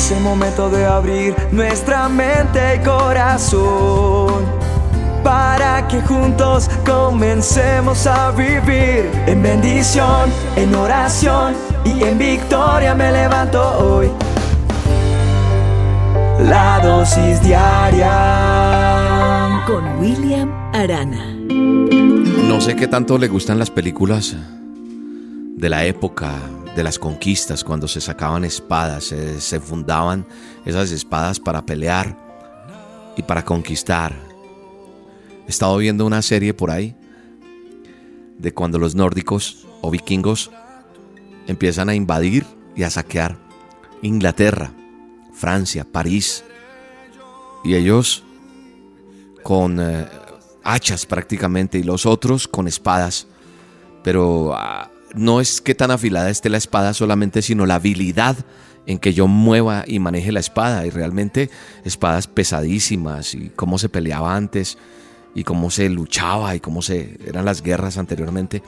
Es el momento de abrir nuestra mente y corazón para que juntos comencemos a vivir en bendición, en oración y en victoria me levanto hoy. La dosis diaria con William Arana. No sé qué tanto le gustan las películas de la época de las conquistas, cuando se sacaban espadas, se, fundaban esas espadas para pelear y para conquistar. He estado viendo una serie por ahí de cuando los nórdicos o vikingos empiezan a invadir y a saquear Inglaterra, Francia, París. Y ellos con eh, hachas prácticamente y los otros con espadas. Pero ah, no es que tan afilada esté la espada solamente, sino la habilidad en que yo mueva y maneje la espada. Y realmente espadas pesadísimas y cómo se peleaba antes y cómo se luchaba y cómo se eran las guerras anteriormente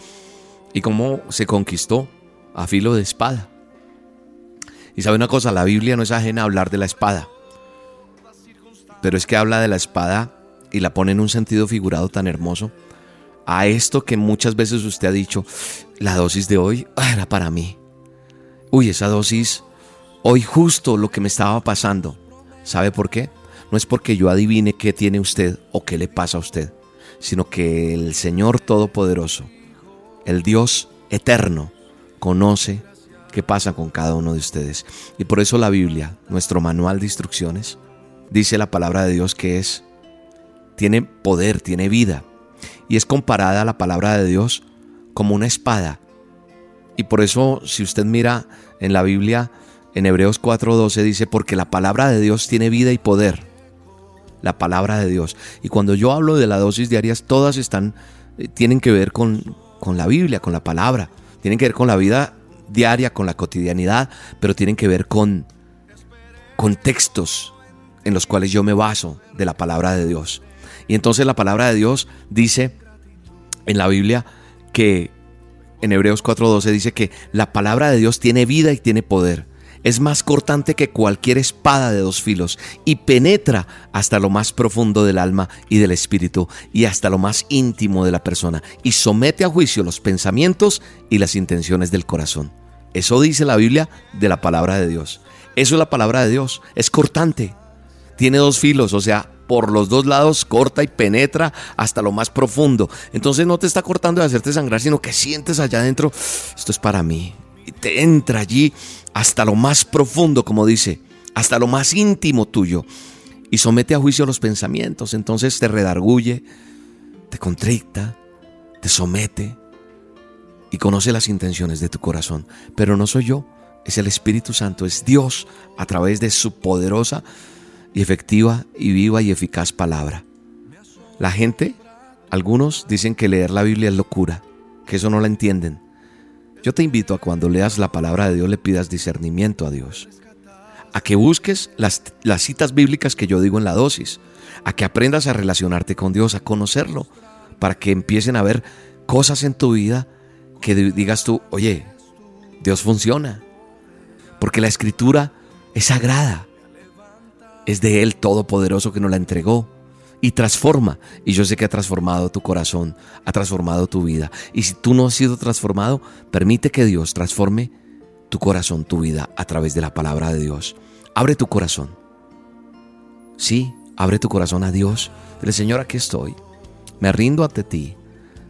y cómo se conquistó a filo de espada. Y sabe una cosa, la Biblia no es ajena a hablar de la espada, pero es que habla de la espada y la pone en un sentido figurado tan hermoso a esto que muchas veces usted ha dicho, la dosis de hoy ah, era para mí. Uy, esa dosis, hoy justo lo que me estaba pasando. ¿Sabe por qué? No es porque yo adivine qué tiene usted o qué le pasa a usted, sino que el Señor Todopoderoso, el Dios eterno, conoce qué pasa con cada uno de ustedes. Y por eso la Biblia, nuestro manual de instrucciones, dice la palabra de Dios que es, tiene poder, tiene vida y es comparada a la palabra de Dios como una espada. Y por eso, si usted mira en la Biblia, en Hebreos 4:12 dice, porque la palabra de Dios tiene vida y poder. La palabra de Dios. Y cuando yo hablo de la dosis diarias, todas están, eh, tienen que ver con, con la Biblia, con la palabra. Tienen que ver con la vida diaria, con la cotidianidad, pero tienen que ver con, con textos en los cuales yo me baso de la palabra de Dios. Y entonces la palabra de Dios dice en la Biblia que en Hebreos 4:12 dice que la palabra de Dios tiene vida y tiene poder. Es más cortante que cualquier espada de dos filos y penetra hasta lo más profundo del alma y del espíritu y hasta lo más íntimo de la persona y somete a juicio los pensamientos y las intenciones del corazón. Eso dice la Biblia de la palabra de Dios. Eso es la palabra de Dios. Es cortante. Tiene dos filos, o sea, por los dos lados, corta y penetra hasta lo más profundo. Entonces no te está cortando de hacerte sangrar, sino que sientes allá adentro, esto es para mí. Y te entra allí hasta lo más profundo, como dice, hasta lo más íntimo tuyo. Y somete a juicio los pensamientos. Entonces te redarguye, te contricta, te somete y conoce las intenciones de tu corazón. Pero no soy yo, es el Espíritu Santo, es Dios a través de su poderosa y efectiva y viva y eficaz palabra. La gente, algunos dicen que leer la Biblia es locura, que eso no la entienden. Yo te invito a cuando leas la palabra de Dios le pidas discernimiento a Dios, a que busques las, las citas bíblicas que yo digo en la dosis, a que aprendas a relacionarte con Dios, a conocerlo, para que empiecen a ver cosas en tu vida que digas tú, oye, Dios funciona, porque la escritura es sagrada es de Él Todopoderoso que nos la entregó y transforma. Y yo sé que ha transformado tu corazón, ha transformado tu vida. Y si tú no has sido transformado, permite que Dios transforme tu corazón, tu vida, a través de la palabra de Dios. Abre tu corazón. Sí, abre tu corazón a Dios. Dile, Señor, aquí estoy. Me rindo ante ti.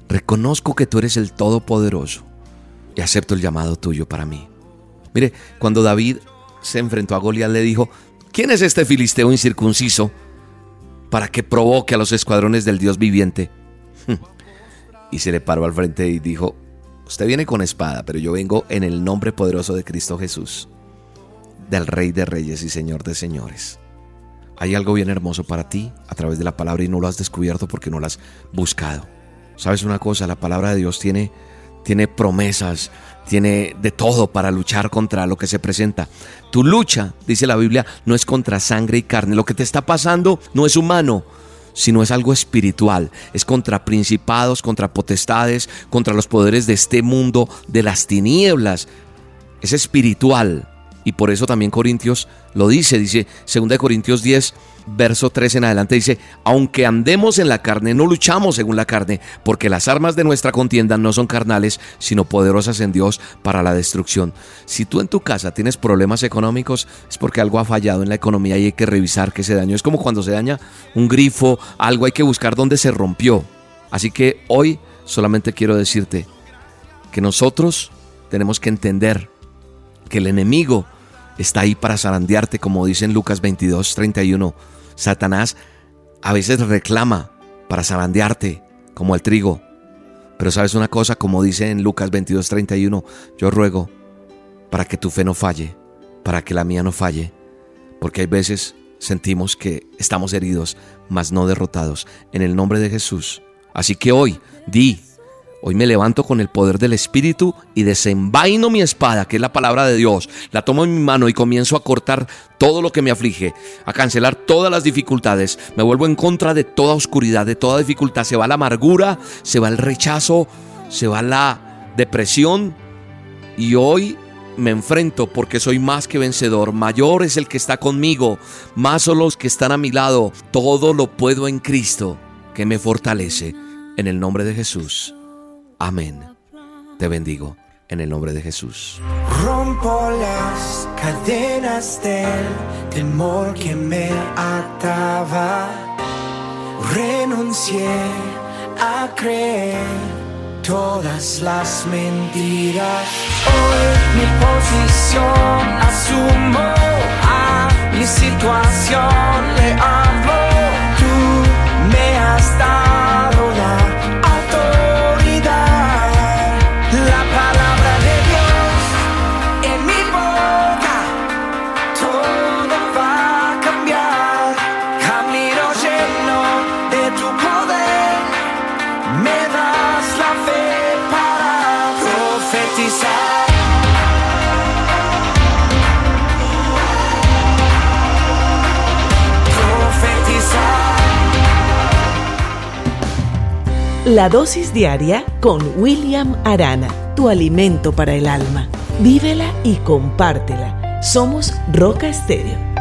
Reconozco que tú eres el Todopoderoso y acepto el llamado tuyo para mí. Mire, cuando David se enfrentó a Goliat, le dijo, ¿Quién es este filisteo incircunciso para que provoque a los escuadrones del Dios viviente? Y se le paró al frente y dijo, usted viene con espada, pero yo vengo en el nombre poderoso de Cristo Jesús, del Rey de Reyes y Señor de Señores. Hay algo bien hermoso para ti a través de la palabra y no lo has descubierto porque no lo has buscado. ¿Sabes una cosa? La palabra de Dios tiene, tiene promesas, tiene de todo para luchar contra lo que se presenta. Tu lucha, dice la Biblia, no es contra sangre y carne. Lo que te está pasando no es humano, sino es algo espiritual. Es contra principados, contra potestades, contra los poderes de este mundo, de las tinieblas. Es espiritual. Y por eso también Corintios lo dice, dice 2 Corintios 10, verso 3 en adelante, dice, aunque andemos en la carne, no luchamos según la carne, porque las armas de nuestra contienda no son carnales, sino poderosas en Dios para la destrucción. Si tú en tu casa tienes problemas económicos, es porque algo ha fallado en la economía y hay que revisar que se dañó. Es como cuando se daña un grifo, algo hay que buscar dónde se rompió. Así que hoy solamente quiero decirte que nosotros tenemos que entender que el enemigo está ahí para zarandearte, como dice en Lucas 22, 31. Satanás a veces reclama para zarandearte, como el trigo. Pero sabes una cosa, como dice en Lucas 22, 31, yo ruego para que tu fe no falle, para que la mía no falle, porque hay veces sentimos que estamos heridos, mas no derrotados, en el nombre de Jesús. Así que hoy, di, Hoy me levanto con el poder del Espíritu y desenvaino mi espada, que es la palabra de Dios. La tomo en mi mano y comienzo a cortar todo lo que me aflige, a cancelar todas las dificultades. Me vuelvo en contra de toda oscuridad, de toda dificultad. Se va la amargura, se va el rechazo, se va la depresión. Y hoy me enfrento porque soy más que vencedor. Mayor es el que está conmigo, más son los que están a mi lado. Todo lo puedo en Cristo, que me fortalece. En el nombre de Jesús. Amén. Te bendigo en el nombre de Jesús. Rompo las cadenas del temor que me ataba. Renuncié a creer todas las mentiras. Hoy mi posición asumo a mi situación le amo. Tú me has dado La dosis diaria con William Arana, tu alimento para el alma. Vívela y compártela. Somos Roca Estéreo